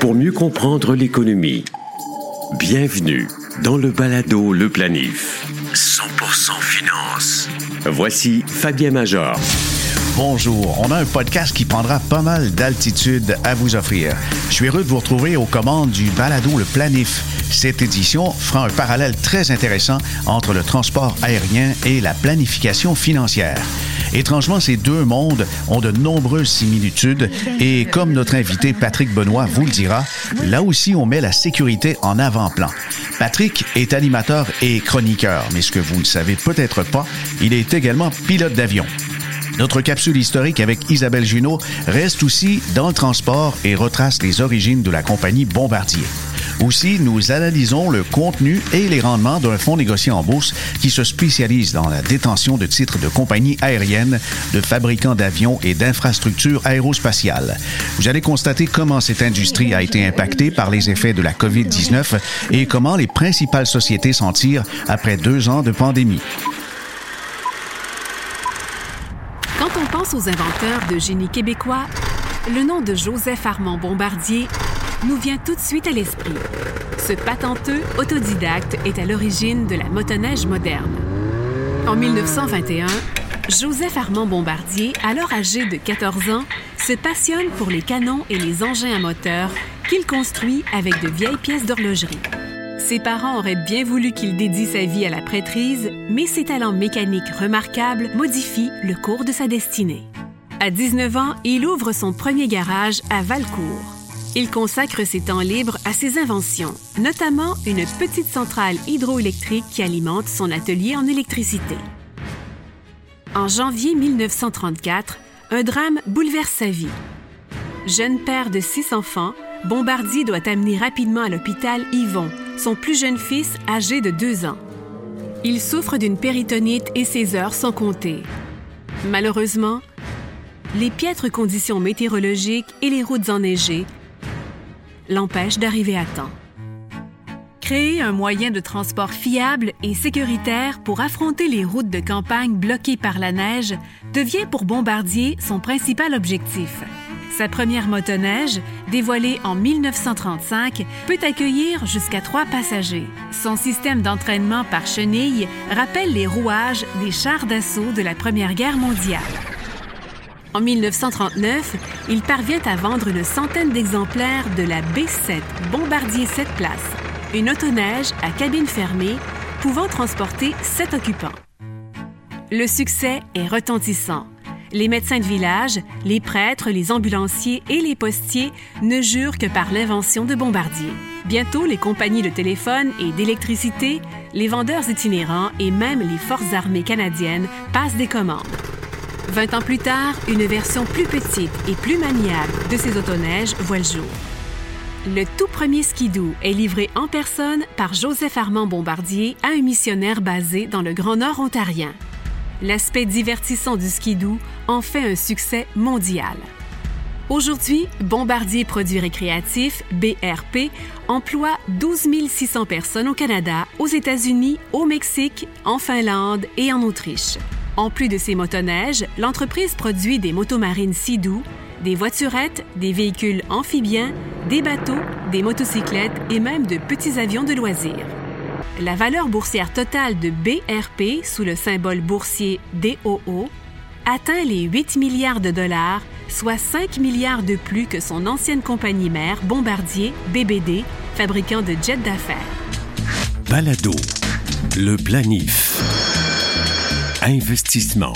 Pour mieux comprendre l'économie, bienvenue dans le balado Le Planif. 100% finance. Voici Fabien Major. Bonjour, on a un podcast qui prendra pas mal d'altitude à vous offrir. Je suis heureux de vous retrouver aux commandes du balado Le Planif. Cette édition fera un parallèle très intéressant entre le transport aérien et la planification financière. Étrangement, ces deux mondes ont de nombreuses similitudes et comme notre invité Patrick Benoît vous le dira, là aussi on met la sécurité en avant-plan. Patrick est animateur et chroniqueur, mais ce que vous ne savez peut-être pas, il est également pilote d'avion. Notre capsule historique avec Isabelle Junot reste aussi dans le transport et retrace les origines de la compagnie Bombardier. Aussi, nous analysons le contenu et les rendements d'un fonds négocié en bourse qui se spécialise dans la détention de titres de compagnies aériennes, de fabricants d'avions et d'infrastructures aérospatiales. Vous allez constater comment cette industrie a été impactée par les effets de la COVID-19 et comment les principales sociétés s'en tirent après deux ans de pandémie. Quand on pense aux inventeurs de génie québécois, le nom de Joseph Armand Bombardier nous vient tout de suite à l'esprit. Ce patenteux autodidacte est à l'origine de la motoneige moderne. En 1921, Joseph Armand Bombardier, alors âgé de 14 ans, se passionne pour les canons et les engins à moteur qu'il construit avec de vieilles pièces d'horlogerie. Ses parents auraient bien voulu qu'il dédie sa vie à la prêtrise, mais ses talents mécaniques remarquables modifient le cours de sa destinée. À 19 ans, il ouvre son premier garage à Valcourt. Il consacre ses temps libres à ses inventions, notamment une petite centrale hydroélectrique qui alimente son atelier en électricité. En janvier 1934, un drame bouleverse sa vie. Jeune père de six enfants, Bombardier doit amener rapidement à l'hôpital Yvon, son plus jeune fils âgé de deux ans. Il souffre d'une péritonite et ses heures sont comptées. Malheureusement, les piètres conditions météorologiques et les routes enneigées l'empêche d'arriver à temps. Créer un moyen de transport fiable et sécuritaire pour affronter les routes de campagne bloquées par la neige devient pour Bombardier son principal objectif. Sa première motoneige, dévoilée en 1935, peut accueillir jusqu'à trois passagers. Son système d'entraînement par chenille rappelle les rouages des chars d'assaut de la Première Guerre mondiale. En 1939, il parvient à vendre une centaine d'exemplaires de la B7 Bombardier 7 places, une autoneige à cabine fermée pouvant transporter 7 occupants. Le succès est retentissant. Les médecins de village, les prêtres, les ambulanciers et les postiers ne jurent que par l'invention de Bombardier. Bientôt, les compagnies de téléphone et d'électricité, les vendeurs itinérants et même les forces armées canadiennes passent des commandes. Vingt ans plus tard, une version plus petite et plus maniable de ces autoneiges voit le jour. Le tout premier skidoo est livré en personne par Joseph Armand Bombardier à un missionnaire basé dans le Grand Nord ontarien. L'aspect divertissant du skidoo en fait un succès mondial. Aujourd'hui, Bombardier Produits Récréatifs, BRP, emploie 12 600 personnes au Canada, aux États-Unis, au Mexique, en Finlande et en Autriche. En plus de ces motoneiges, l'entreprise produit des motomarines Sea-Doo, des voiturettes, des véhicules amphibiens, des bateaux, des motocyclettes et même de petits avions de loisirs. La valeur boursière totale de BRP sous le symbole boursier DOO atteint les 8 milliards de dollars, soit 5 milliards de plus que son ancienne compagnie mère Bombardier BBD, fabricant de jets d'affaires. Balado, le planif. Investissement.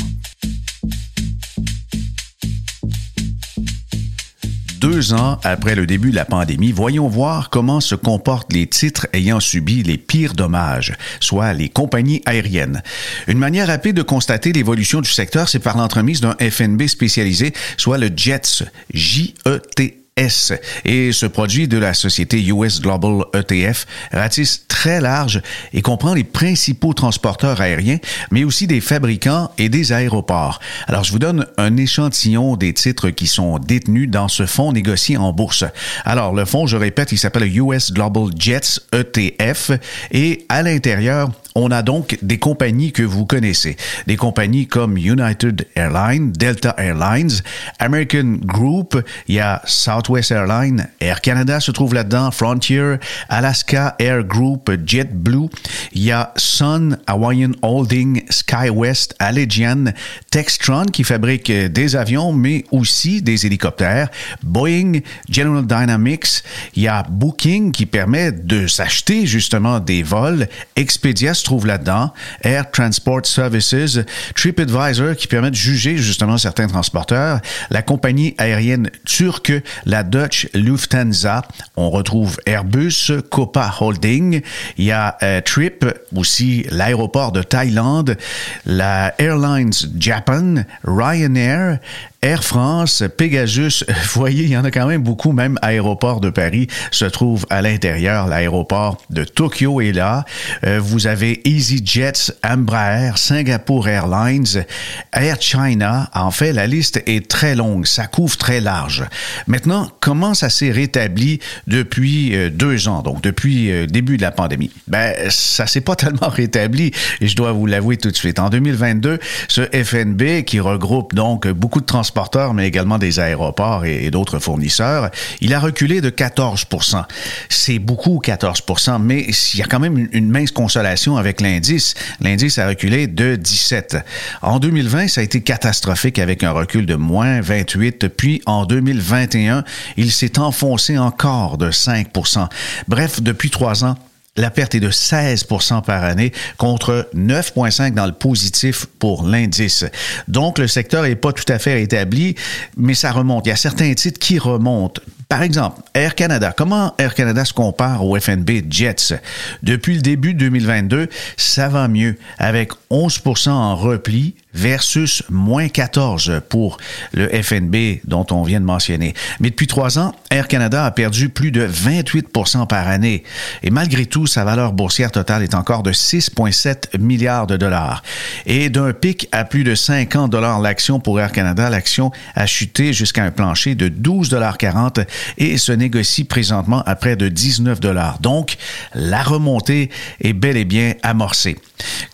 Deux ans après le début de la pandémie, voyons voir comment se comportent les titres ayant subi les pires dommages, soit les compagnies aériennes. Une manière rapide de constater l'évolution du secteur, c'est par l'entremise d'un FNB spécialisé, soit le JETS, J-E-T S et ce produit de la société US Global ETF ratisse très large et comprend les principaux transporteurs aériens, mais aussi des fabricants et des aéroports. Alors, je vous donne un échantillon des titres qui sont détenus dans ce fonds négocié en bourse. Alors, le fonds, je répète, il s'appelle US Global Jets ETF et à l'intérieur, on a donc des compagnies que vous connaissez. Des compagnies comme United Airlines, Delta Airlines, American Group, il y a Southwest Airlines, Air Canada se trouve là-dedans, Frontier, Alaska Air Group, JetBlue, il y a Sun, Hawaiian Holding, SkyWest, Allegiant, Textron qui fabrique des avions mais aussi des hélicoptères, Boeing, General Dynamics, il y a Booking qui permet de s'acheter justement des vols, Expedia se trouve là-dedans, Air Transport Services, TripAdvisor qui permet de juger justement certains transporteurs, la compagnie aérienne turque, la Dutch Lufthansa, on retrouve Airbus, Copa Holding, il y a euh, Trip, aussi l'aéroport de Thaïlande, la Airlines Japan, Ryanair, Air France, Pegasus, voyez, il y en a quand même beaucoup, même Aéroport de Paris se trouve à l'intérieur, l'aéroport de Tokyo est là. Euh, vous avez EasyJet, Embraer, Singapore Airlines, Air China. En fait, la liste est très longue, ça couvre très large. Maintenant, comment ça s'est rétabli depuis euh, deux ans, donc depuis le euh, début de la pandémie? Ben, ça s'est pas tellement rétabli, et je dois vous l'avouer tout de suite. En 2022, ce FNB, qui regroupe donc beaucoup de transports mais également des aéroports et, d'autres fournisseurs, il a reculé de 14% C'est beaucoup 14% mais il y a quand même une, mince consolation avec l'indice. L'indice a reculé de 17. En 2020, ça a été catastrophique avec un recul de moins 28. Puis en 2021, il s'est enfoncé encore de 5% Bref, depuis trois ans, la perte est de 16% par année contre 9,5 dans le positif pour l'indice. Donc, le secteur n'est pas tout à fait rétabli, mais ça remonte. Il y a certains titres qui remontent. Par exemple, Air Canada. Comment Air Canada se compare au FNB Jets? Depuis le début de 2022, ça va mieux, avec 11% en repli versus moins 14 pour le FNB dont on vient de mentionner. Mais depuis trois ans, Air Canada a perdu plus de 28% par année. Et malgré tout, sa valeur boursière totale est encore de 6,7 milliards de dollars. Et d'un pic à plus de 50 dollars l'action pour Air Canada, l'action a chuté jusqu'à un plancher de 12,40 et se négocie présentement à près de 19 dollars. Donc, la remontée est bel et bien amorcée.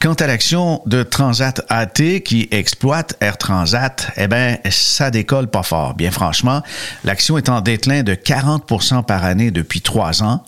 Quant à l'action de Transat AT qui exploite Air Transat, eh bien, ça décolle pas fort. Bien franchement, l'action est en déclin de 40% par année depuis trois ans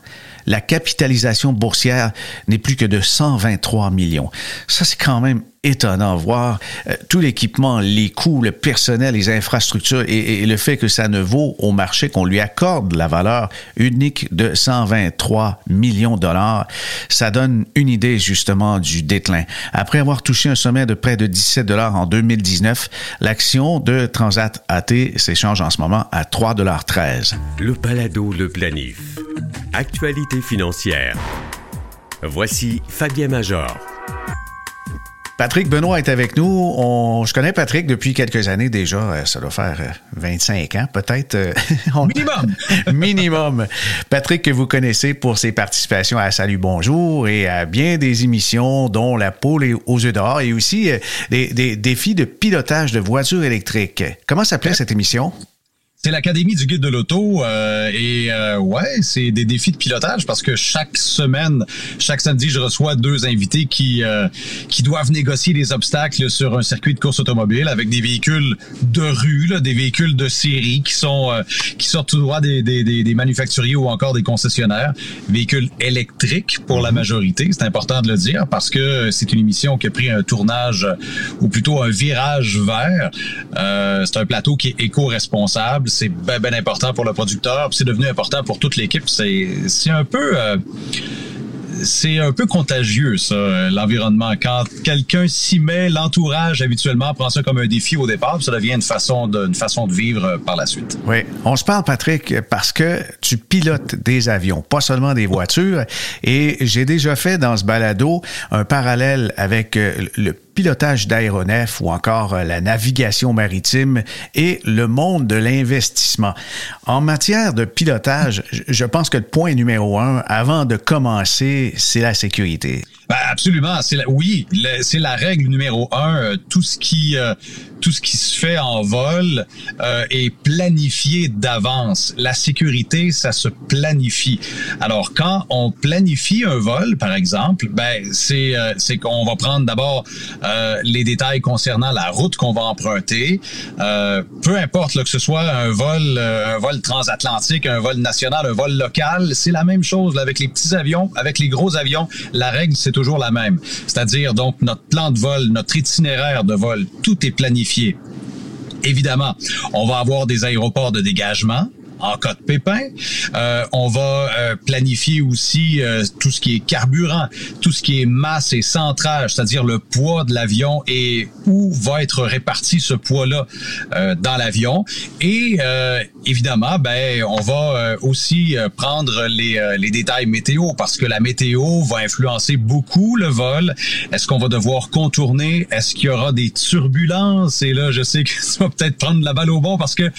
la capitalisation boursière n'est plus que de 123 millions. Ça, c'est quand même étonnant voir euh, tout l'équipement, les coûts, le personnel, les infrastructures et, le fait que ça ne vaut au marché qu'on lui accorde la valeur unique de 123 millions de dollars. Ça donne une idée justement du déclin. Après avoir touché un sommet de près de 17 dollars en 2019, l'action de Transat AT s'échange en ce moment à 3 dollars 13. Le balado, le planif. Actualité financière. Voici Fabien Major. Patrick Benoît est avec nous. On, je connais Patrick depuis quelques années déjà. Euh, ça doit faire 25 euh, ans, peut-être. Euh, minimum. minimum. Patrick, que vous connaissez pour ses participations à Salut Bonjour et à bien des émissions, dont La poule aux œufs d'or et aussi des, des défis de pilotage de voitures électriques. Comment s'appelait cette émission? C'est l'Académie du guide de l'auto euh, et euh, ouais, c'est des défis de pilotage parce que chaque semaine, chaque samedi, je reçois deux invités qui euh, qui doivent négocier des obstacles sur un circuit de course automobile avec des véhicules de rue, là, des véhicules de série qui sont qui sortent tout droit des, des, des, manufacturiers ou encore des concessionnaires, véhicules électriques pour la majorité. C'est important de le dire parce que c'est une émission qui a pris un tournage ou plutôt un virage vert. c'est un plateau qui est éco-responsable c'est bien important pour le producteur, c'est devenu important pour toute l'équipe. C'est un peu... Euh, c'est un peu contagieux, ça, l'environnement. Quand quelqu'un s'y met, l'entourage habituellement prend ça comme un défi au départ, puis ça devient une façon de, une façon de vivre euh, par la suite. Oui. On se parle, Patrick, parce que tu pilotes des avions, pas seulement des voitures. Et j'ai déjà fait dans ce balado un parallèle avec euh, le pilotage d'aéronefs ou encore euh, la navigation maritime et le monde de l'investissement. En matière de pilotage, je pense que le point numéro un, avant de commencer, c'est la sécurité. Ben absolument. C'est oui, c'est la règle numéro un. Euh, tout ce qui euh, tout ce qui se fait en vol euh, est planifié d'avance. La sécurité, ça se planifie. Alors quand on planifie un vol, par exemple, ben c'est euh, c'est qu'on va prendre d'abord euh, les détails concernant la route qu'on va emprunter. Euh, peu importe là, que ce soit un vol un vol transatlantique, un vol national, un vol local, c'est la même chose là, avec les petits avions, avec les gros avions. La règle c'est toujours la même. C'est-à-dire donc notre plan de vol, notre itinéraire de vol, tout est planifié Évidemment, on va avoir des aéroports de dégagement en cas de pépin. Euh, on va euh, planifier aussi euh, tout ce qui est carburant, tout ce qui est masse et centrage, c'est-à-dire le poids de l'avion et où va être réparti ce poids-là dans l'avion. Et évidemment, ben on va aussi prendre les, les détails météo parce que la météo va influencer beaucoup le vol. Est-ce qu'on va devoir contourner? Est-ce qu'il y aura des turbulences? Et là, je sais que ça va peut-être prendre la balle au bon parce que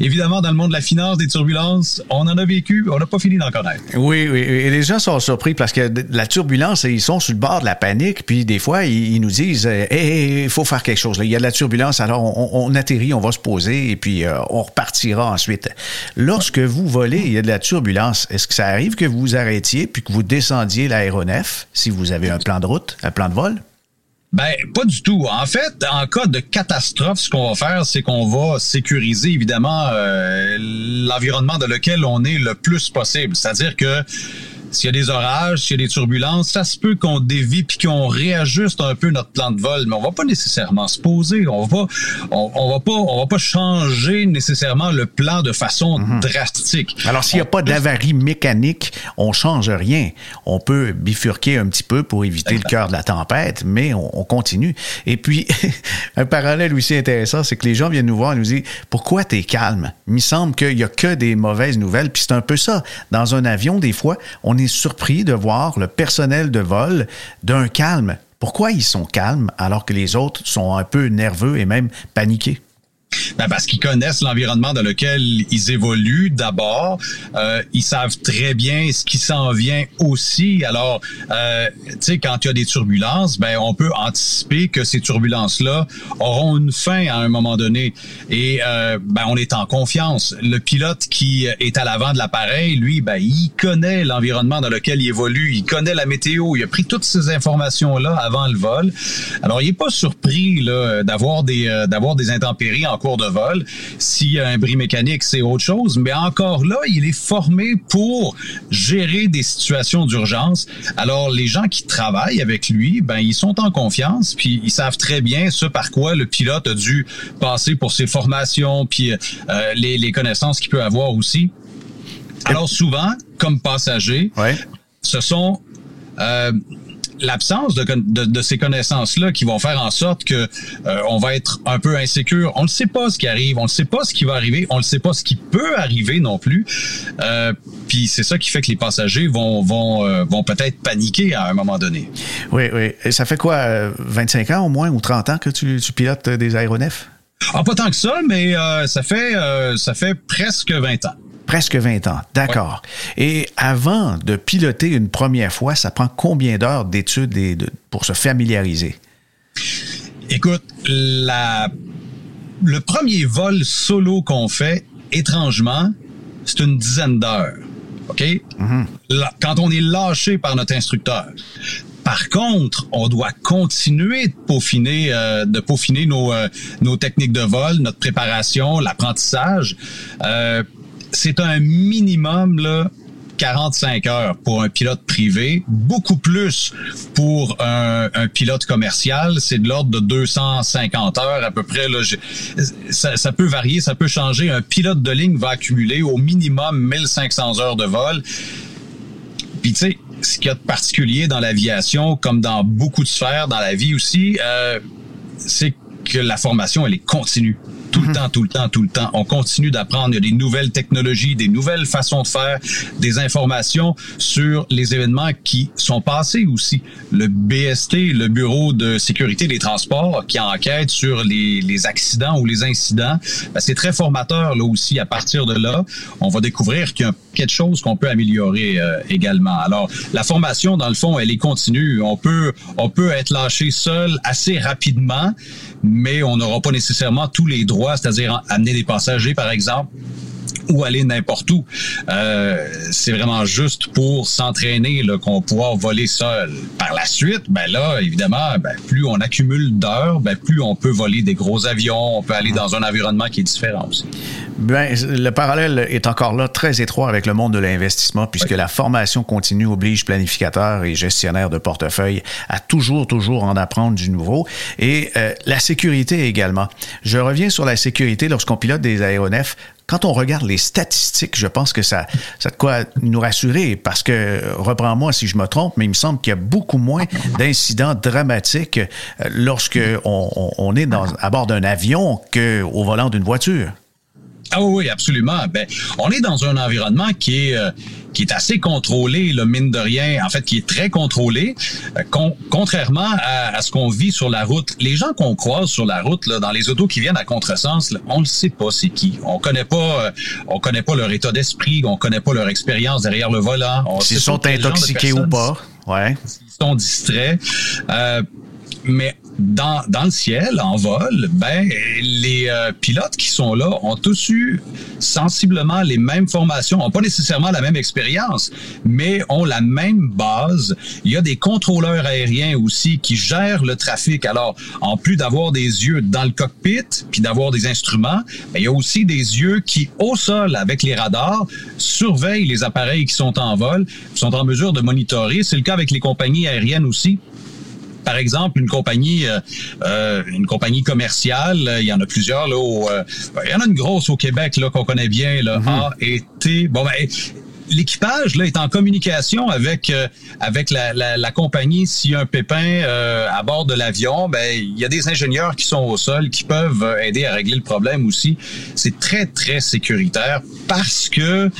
évidemment dans le monde de la finance, turbulence, on en a vécu, on n'a pas fini d'en connaître. Oui, oui, et les gens sont surpris parce que la turbulence, ils sont sur le bord de la panique, puis des fois, ils, nous disent Hé, il faut faire quelque chose. Il y a de la turbulence, alors on, atterrit, on va se poser, et puis euh, on repartira ensuite. Lorsque vous volez, il y a de la turbulence. Est-ce que ça arrive que vous vous arrêtiez puis que vous descendiez l'aéronef si vous avez un plan de route, un plan de vol? Ben, pas du tout. En fait, en cas de catastrophe, ce qu'on va faire, c'est qu'on va sécuriser évidemment euh, l'environnement dans lequel on est le plus possible. C'est-à-dire que s'il y a des orages, s'il y a des turbulences, ça se peut qu'on dévie puis qu'on réajuste un peu notre plan de vol, mais on va pas nécessairement se poser. On va, on, va pas, on va pas changer nécessairement le plan de façon mhm. drastique. Alors, s'il n'y a pas d'avarie mécanique, on change rien. On peut bifurquer un petit peu pour éviter le cœur de la tempête, mais on, continue. Et puis, un parallèle aussi intéressant, c'est que les gens viennent nous voir et nous disent pourquoi tu es calme. Il me semble qu'il y a que des mauvaises nouvelles. Puis c'est un peu ça. Dans un avion, des fois, on est surpris de voir le personnel de vol d'un calme. Pourquoi ils sont calmes alors que les autres sont un peu nerveux et même paniqués? Ben parce qu'ils connaissent l'environnement dans lequel ils évoluent d'abord. Euh, ils savent très bien ce qui s'en vient aussi. Alors, euh, tu sais, quand il y a des turbulences, ben on peut anticiper que ces turbulences-là auront une fin à un moment donné. Et euh, ben on est en confiance. Le pilote qui est à l'avant de l'appareil, lui, ben il connaît l'environnement dans lequel il évolue. Il connaît la météo. Il a pris toutes ces informations-là avant le vol. Alors, il est pas surpris là d'avoir des euh, d'avoir des intempéries en cours de vol. S'il y a un bris mécanique, c'est autre chose. Mais encore là, il est formé pour gérer des situations d'urgence. Alors, les gens qui travaillent avec lui, ben, ils sont en confiance, puis ils savent très bien ce par quoi le pilote a dû passer pour ses formations, puis euh, les, les connaissances qu'il peut avoir aussi. Alors souvent, comme passager, ce sont euh, l'absence de, de, ces connaissances-là qui vont faire en sorte que euh, on va être un peu insécure. On ne sait pas ce qui arrive, on ne sait pas ce qui va arriver, on ne sait pas ce qui peut arriver non plus. Euh, puis c'est ça qui fait que les passagers vont vont euh, vont peut-être paniquer à un moment donné. Oui, oui. Et ça fait quoi, 25 ans au moins ou 30 ans que tu, tu pilotes des aéronefs? Ah, pas tant que ça, mais ça fait ça fait presque 20 ans. Presque 20 ans, d'accord. Et avant de piloter une première fois, ça prend combien d'heures d'études et pour se familiariser? Écoute, la, le premier vol solo qu'on fait, étrangement, c'est une dizaine d'heures. OK? Mm-hmm. Quand on est lâché par notre instructeur. Par contre, on doit continuer de peaufiner, euh, de peaufiner nos, euh, nos techniques de vol, notre préparation, l'apprentissage. Euh, c'est un minimum là 45 heures pour un pilote privé, beaucoup plus pour un, pilote commercial, c'est de l'ordre de 250 heures à peu près. Là, ça, peut varier, ça peut changer. Un pilote de ligne va accumuler au minimum 1500 heures de vol. Puis tu sais, ce qu'il y a de particulier dans l'aviation, comme dans beaucoup de sphères, dans la vie aussi, euh, c'est que la formation, elle est continue tout le temps, tout le temps, tout le temps. On continue d'apprendre. Il y a des nouvelles technologies, des nouvelles façons de faire, des informations sur les événements qui sont passés aussi. Le BST, le Bureau de sécurité des transports, qui enquête sur les, les accidents ou les incidents, ben, c'est très formateur là aussi. À partir de là, on va découvrir qu'il y a quelque chose qu'on peut améliorer euh, également. Alors, la formation, dans le fond, elle est continue. On peut, on peut être lâché seul assez rapidement, mais on n'aura pas nécessairement tous les droits, c'est-à-dire amener des passagers, par exemple ou aller n'importe où. Euh, c'est vraiment juste pour s'entraîner qu'on pourra voler seul. Par la suite, ben là, évidemment, ben, plus on accumule d'heures, ben, plus on peut voler des gros avions, on peut aller dans un environnement qui est différent aussi. Ben, le parallèle est encore là très étroit avec le monde de l'investissement puisque la formation continue oblige planificateurs et gestionnaires de portefeuille à toujours, toujours en apprendre du nouveau. Et euh, la sécurité également. Je reviens sur la sécurité lorsqu'on pilote des aéronefs quand on regarde les statistiques, je pense que ça, ça de quoi nous rassurer parce que, reprends-moi si je me trompe, mais il me semble qu'il y a beaucoup moins d'incidents dramatiques euh, lorsque on, on est à bord d'un avion qu'au volant d'une voiture. Ah oui, absolument. Ben, on est dans un environnement qui est euh, qui est assez contrôlé, le mine de rien, en fait, qui est très contrôlé, euh, contrairement à, ce qu'on vit sur la route. Les gens qu'on croise sur la route, là, dans les autos qui viennent à contresens, là, on ne sait pas c'est qui. On connaît pas, euh, on connaît pas leur état d'esprit, on connaît pas leur expérience derrière le volant. S'ils sont intoxiqués ou pas, ouais. S'ils sont distraits. mais dans, dans le ciel, en vol, ben, les euh, pilotes qui sont là ont tous eu sensiblement les mêmes formations, ont pas nécessairement la même expérience, mais ont la même base. Il y a des contrôleurs aériens aussi qui gèrent le trafic. Alors, en plus d'avoir des yeux dans le cockpit, puis d'avoir des instruments, ben, il y a aussi des yeux qui, au sol, avec les radars, surveillent les appareils qui sont en vol, sont en mesure de monitorer. C'est le cas avec les compagnies aériennes aussi par exemple, une compagnie, euh, euh, une compagnie commerciale, il y en a plusieurs là. Euh, il y en a une grosse au Québec là qu'on connaît bien, là, mhm. A et T. Bon ben l'équipage là est en communication avec avec la, la, compagnie s'il y a un pépin à bord de l'avion ben il y a des ingénieurs qui sont au sol qui peuvent aider à régler le problème aussi c'est très très sécuritaire parce que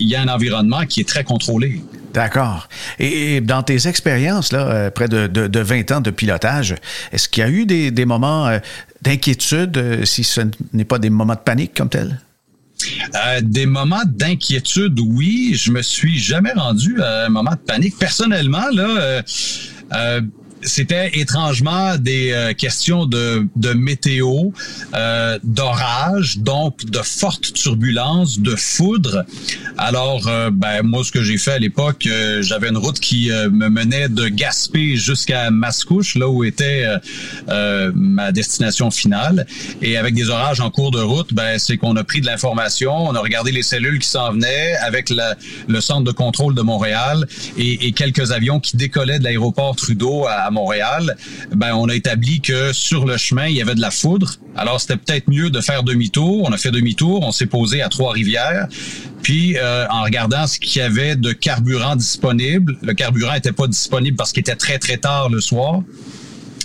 il y a un environnement qui est très contrôlé D'accord. Et, dans tes expériences, là, euh, près de, de, 20 ans de pilotage, est-ce qu'il y a eu des, des moments euh, d'inquiétude, euh, si ce n'est pas des moments de panique comme tel? des moments d'inquiétude, oui. Je me suis jamais rendu à un moment de panique. Personnellement, là, c'était étrangement des euh, questions de, de météo, euh, d'orage, donc de fortes turbulences, de foudre. Alors, euh, ben moi, ce que j'ai fait à l'époque, euh, j'avais une route qui me menait de Gaspé jusqu'à Mascouche, là où était ma destination finale. Et avec des orages en cours de route, ben c'est qu'on a pris de l'information, on a regardé les cellules qui s'en venaient avec la, le centre de contrôle de Montréal et, et quelques avions qui décollaient de l'aéroport Trudeau à à Montréal, ben on a établi que sur le chemin, il y avait de la foudre. Alors c'était peut-être mieux de faire demi-tour. On a fait demi-tour, on s'est posé à Trois-Rivières. Puis euh, en regardant ce qu'il y avait de carburant disponible, le carburant était pas disponible parce qu'il était très très tard le soir.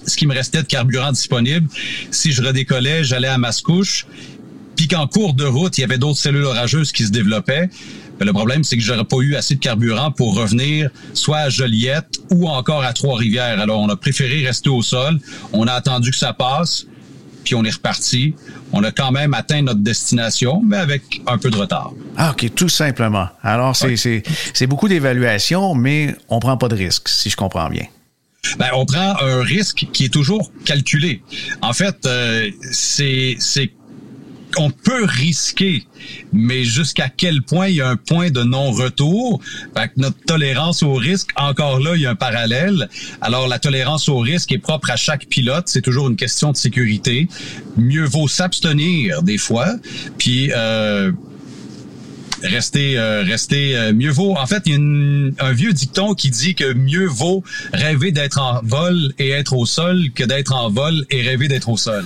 Ce qui me restait de carburant disponible, si je redécollais, j'allais à Mascouche puis qu'en cours de route, il y avait d'autres cellules orageuses qui se développaient. Ben, le problème, c'est que j'aurais pas eu assez de carburant pour revenir soit à Joliette ou encore à Trois-Rivières. Alors, on a préféré rester au sol. On a attendu que ça passe, puis on est reparti. On a quand même atteint notre destination, mais avec un peu de retard. Ah, OK, tout simplement. Alors, c'est beaucoup d'évaluation, mais on prend pas de risque, si je comprends bien. Ben, on prend un risque qui est toujours calculé. En fait, euh, c'est on peut risquer, mais jusqu'à quel point il y a un point de non-retour? notre tolérance au risque, encore là, il y a un parallèle. Alors, la tolérance au risque est propre à chaque pilote. C'est toujours une question de sécurité. Mieux vaut s'abstenir des fois, puis euh, rester, euh, rester euh, mieux vaut. En fait, il y a un vieux dicton qui dit que mieux vaut rêver d'être en vol et être au sol que d'être en vol et rêver d'être au sol.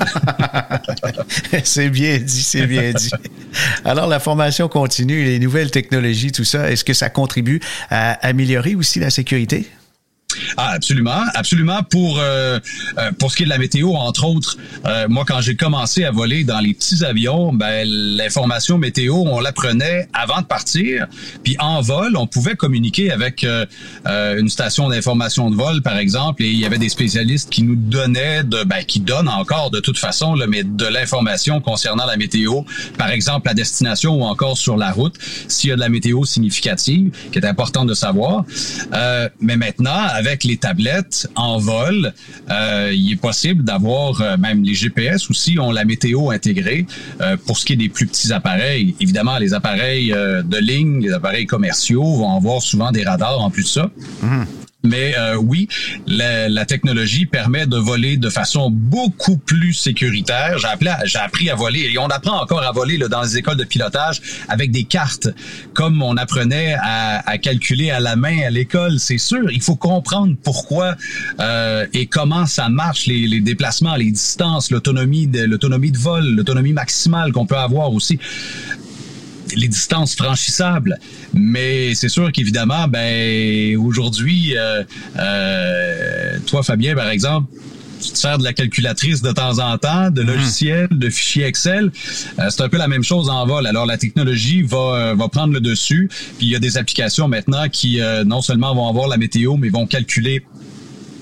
c'est bien dit, c'est bien dit. Alors, la formation continue, les nouvelles technologies, tout ça, est-ce que ça contribue à améliorer aussi la sécurité? Ah, absolument, absolument. Pour euh, euh, pour ce qui est de la météo, entre autres, euh, moi quand j'ai commencé à voler dans les petits avions, ben l'information météo, on l'apprenait avant de partir, puis en vol, on pouvait communiquer avec une station d'information de vol, par exemple, et il y avait des spécialistes qui nous donnaient de, ben qui donnent encore de toute façon, là, mais de l'information concernant la météo, par exemple la destination ou encore sur la route, s'il y a de la météo significative, qui est important de savoir. mais maintenant, les tablettes en vol, euh, il est possible d'avoir euh, même les GPS aussi ont la météo intégrée euh, pour ce qui est des plus petits appareils. Évidemment, les appareils de ligne, les appareils commerciaux vont avoir souvent des radars en plus de ça. Mhm. Mais euh, oui, la, la, technologie permet de voler de façon beaucoup plus sécuritaire. J'ai appris, à voler et on apprend encore à voler là, dans les écoles de pilotage avec des cartes, comme on apprenait à, à calculer à la main à l'école. C'est sûr, il faut comprendre pourquoi euh, et comment ça marche les, les déplacements, les distances, l'autonomie de l'autonomie de vol, l'autonomie maximale qu'on peut avoir aussi les distances franchissables. Mais c'est sûr qu'évidemment, ben aujourd'hui, euh, euh, toi, Fabien, par exemple, tu te sers de la calculatrice de temps en temps, de mhm. logiciels, de fichiers Excel. Euh, c'est un peu la même chose en vol. Alors la technologie va, va prendre le dessus. Puis il y a des applications maintenant qui non seulement vont avoir la météo, mais vont calculer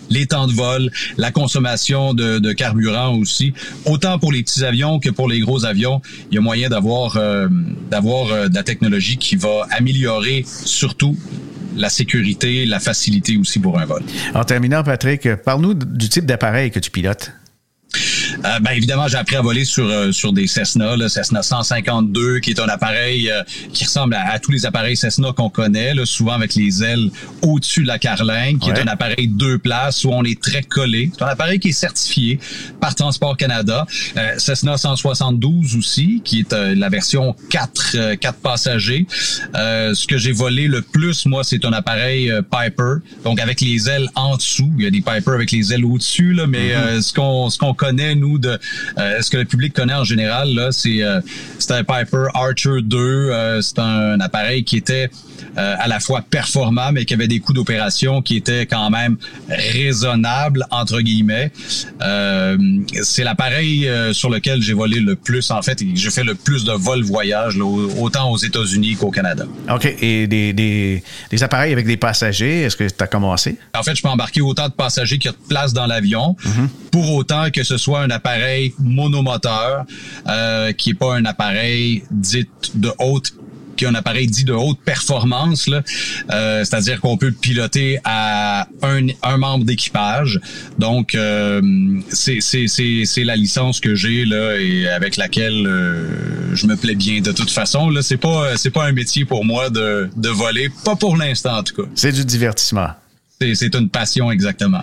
les temps de vol, la consommation de, carburant aussi. Autant pour les petits avions que pour les gros avions, il y a moyen d'avoir euh, d'avoir euh, de la technologie qui va améliorer surtout la sécurité, la facilité aussi pour un vol. En terminant, Patrick, parle-nous du type d'appareil que tu pilotes. Euh, ben évidemment, j'ai appris à voler sur euh, sur des Cessna, le Cessna 152, qui est un appareil euh, qui ressemble à, tous les appareils Cessna qu'on connaît, là, souvent avec les ailes au-dessus de la carlingue, qui est un appareil deux places où on est très collé. C'est un appareil qui est certifié par Transport Canada. Cessna 172 aussi, qui est la version 4 quatre passagers. ce que j'ai volé le plus, moi, c'est un appareil Piper, donc avec les ailes en dessous. Il y a des Piper avec les ailes au-dessus, là, mais mm-hmm. ce qu'on ce qu'on connaît nous de euh, ce que le public connaît en général là, c'est euh, c'est un Piper Archer 2, euh, c'est un, appareil qui était à la fois performant mais qui avait des coûts d'opération qui étaient quand même raisonnables entre guillemets. c'est l'appareil sur lequel j'ai volé le plus en fait et j'ai fait le plus de vols voyages autant aux États-Unis qu'au Canada. OK, et des, des, des appareils avec des passagers, est-ce que tu as commencé? En fait, je peux embarquer autant de passagers qu'il y a de place dans l'avion. Mm-hmm. Pour autant que ce soit un appareil monomoteur, euh, qui est pas un appareil dit de haute qui est un appareil dit de haute performance, euh, c'est-à-dire qu'on peut piloter à un, un membre d'équipage. Donc, euh, c'est la licence que j'ai là et avec laquelle euh, je me plais bien. De toute façon, là, c'est pas c'est pas un métier pour moi de, de voler, pas pour l'instant en tout cas. C'est du divertissement. C'est une passion, exactement.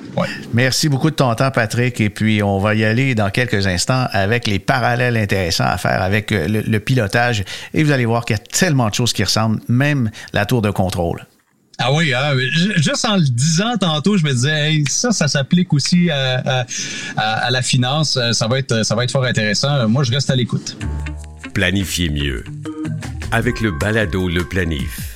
Merci beaucoup de ton temps, Patrick. Et puis, on va y aller dans quelques instants avec les parallèles intéressants à faire avec euh, le, pilotage. Et vous allez voir qu'il y a tellement de choses qui ressemblent, même la tour de contrôle. Ah oui, hein, juste en le disant tantôt, je me disais, ça, ça s'applique aussi à, à, la finance. Euh, ça va, être, ça va être fort intéressant. Moi, je reste à l'écoute. Planifiez mieux avec le balado Le Planif.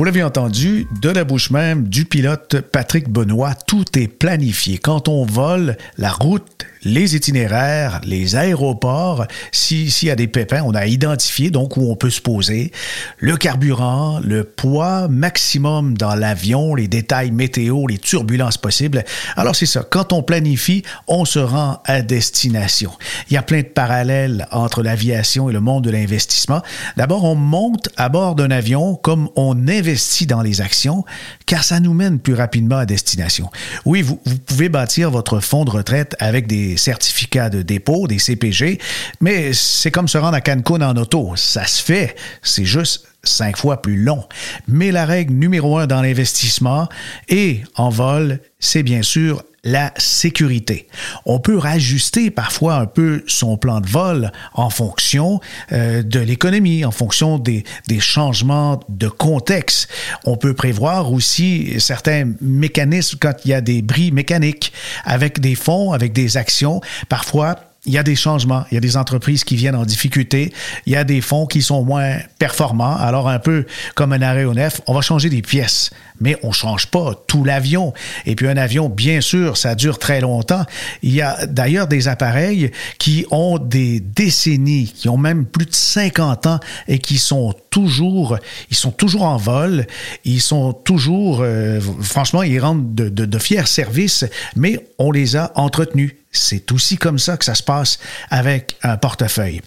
Vous l'avez entendu, de la bouche même du pilote Patrick Benoît, tout est planifié. Quand on vole, la route les itinéraires, les aéroports, s'il y a des pépins, on a identifié donc où on peut se poser, le carburant, le poids maximum dans l'avion, les détails météo, les turbulences possibles. Alors c'est ça, quand on planifie, on se rend à destination. Il y a plein de parallèles entre l'aviation et le monde de l'investissement. D'abord, on monte à bord d'un avion comme on investit dans les actions, car ça nous mène plus rapidement à destination. Oui, vous, vous pouvez bâtir votre fonds de retraite avec des certificats de dépôt, des CPG, mais c'est comme se rendre à Cancun en auto. Ça se fait, c'est juste cinq fois plus long. Mais la règle numéro un dans l'investissement et en vol, c'est bien sûr la sécurité. On peut rajuster parfois un peu son plan de vol en fonction euh, de l'économie, en fonction des, des, changements de contexte. On peut prévoir aussi certains mécanismes quand il y a des bris mécaniques avec des fonds, avec des actions. Parfois, il y a des changements, il y a des entreprises qui viennent en difficulté, il y a des fonds qui sont moins performants. Alors un peu comme un aéronef, on va changer des pièces, mais on change pas tout l'avion. Et puis un avion, bien sûr, ça dure très longtemps. Il y a d'ailleurs des appareils qui ont des décennies, qui ont même plus de 50 ans et qui sont toujours, ils sont toujours en vol, ils sont toujours, euh, franchement, ils rendent de, de, de fiers services, mais on les a entretenus. C'est aussi comme ça que ça se passe avec un portefeuille.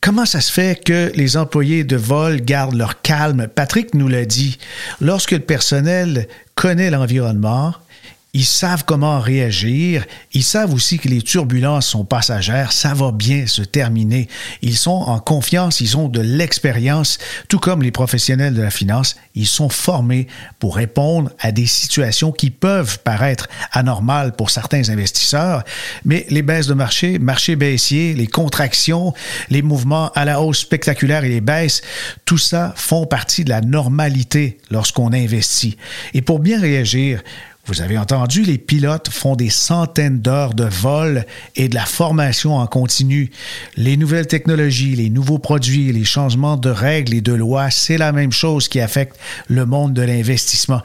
Comment ça se fait que les employés de vol gardent leur calme? Patrick nous l'a dit. Lorsque le personnel connaît l'environnement, ils savent comment réagir. Ils savent aussi que les turbulences sont passagères. Ça va bien se terminer. Ils sont en confiance. Ils ont de l'expérience, tout comme les professionnels de la finance. Ils sont formés pour répondre à des situations qui peuvent paraître anormales pour certains investisseurs. Mais les baisses de marché, marché baissier, les contractions, les mouvements à la hausse spectaculaires et les baisses, tout ça font partie de la normalité lorsqu'on investit. Et pour bien réagir, vous avez entendu, les pilotes font des centaines d'heures de vol et de la formation en continu. Les nouvelles technologies, les nouveaux produits, les changements de règles et de lois, c'est la même chose qui affecte le monde de l'investissement.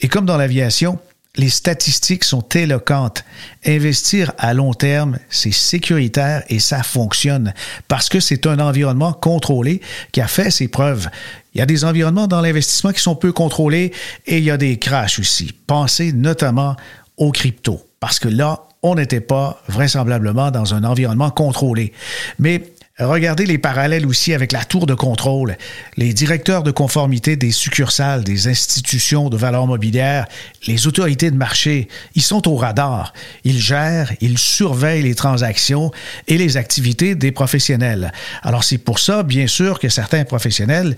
Et comme dans l'aviation, les statistiques sont éloquentes. Investir à long terme, c'est sécuritaire et ça fonctionne parce que c'est un environnement contrôlé qui a fait ses preuves. Il y a des environnements dans l'investissement qui sont peu contrôlés et il y a des crashs aussi. Pensez notamment aux cryptos parce que là, on n'était pas vraisemblablement dans un environnement contrôlé. Mais Regardez les parallèles aussi avec la tour de contrôle. Les directeurs de conformité des succursales, des institutions de valeur mobilière, les autorités de marché, ils sont au radar. Ils gèrent, ils surveillent les transactions et les activités des professionnels. Alors c'est pour ça, bien sûr, que certains professionnels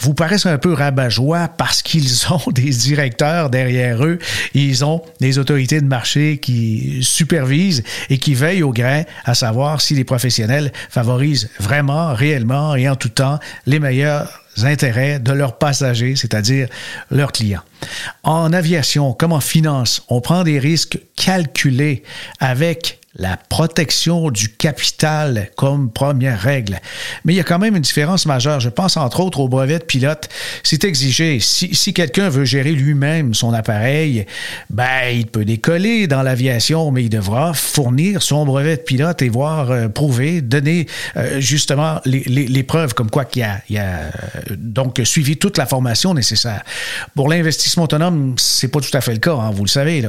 vous paraissent un peu rabat parce qu'ils ont des directeurs derrière eux. Ils ont des autorités de marché qui supervisent et qui veillent au grain à savoir si les professionnels favorisent vraiment, réellement et en tout temps les meilleurs intérêts de leurs passagers, c'est-à-dire leurs clients. En aviation, comme en finance, on prend des risques calculés avec la protection du capital comme première règle. Mais il y a quand même une différence majeure. Je pense entre autres au brevet de pilote. C'est exigé. Si, quelqu'un veut gérer lui-même son appareil, ben, il peut décoller dans l'aviation, mais il devra fournir son brevet de pilote et voir euh, prouver, donner euh, justement les, preuves comme quoi qu'il a, il a euh, donc suivi toute la formation nécessaire. Pour l'investissement autonome, c'est pas tout à fait le cas, hein, vous le savez.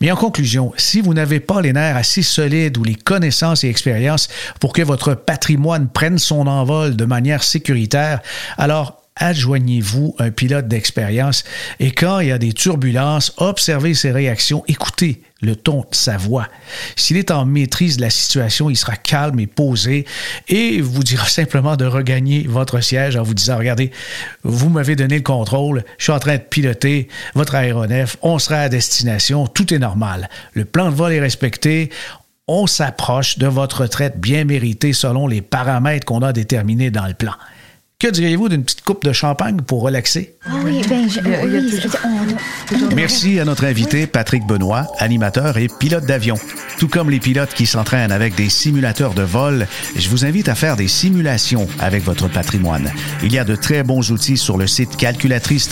Mais en conclusion, si vous n'avez pas les nerfs assez ou les connaissances et expériences pour que votre patrimoine prenne son envol de manière sécuritaire, alors adjoignez-vous un pilote d'expérience et quand il y a des turbulences, observez ses réactions, écoutez le ton de sa voix. S'il est en maîtrise de la situation, il sera calme et posé et vous dira simplement de regagner votre siège en vous disant, regardez, vous m'avez donné le contrôle, je suis en train de piloter votre aéronef, on sera à destination, tout est normal. Le plan de vol est respecté, on s'approche de votre retraite bien méritée selon les paramètres qu'on a déterminés dans le plan. Que diriez-vous d'une petite coupe de champagne pour relaxer? Ah oui, ben, je, oui, Merci à notre invité Patrick Benoît, animateur et pilote d'avion. Tout comme les pilotes qui s'entraînent avec des simulateurs de vol, je vous invite à faire des simulations avec votre patrimoine. Il y a de très bons outils sur le site calculatrice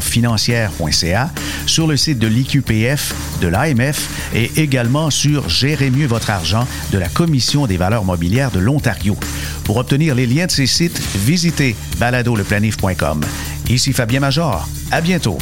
financière.ca, sur le site de l'IQPF, de l'AMF et également sur Gérez mieux votre argent de la Commission des valeurs mobilières de l'Ontario. Pour obtenir les liens de ces sites, visitez écouté baladoleplanif.com. Ici Fabien Major. À bientôt.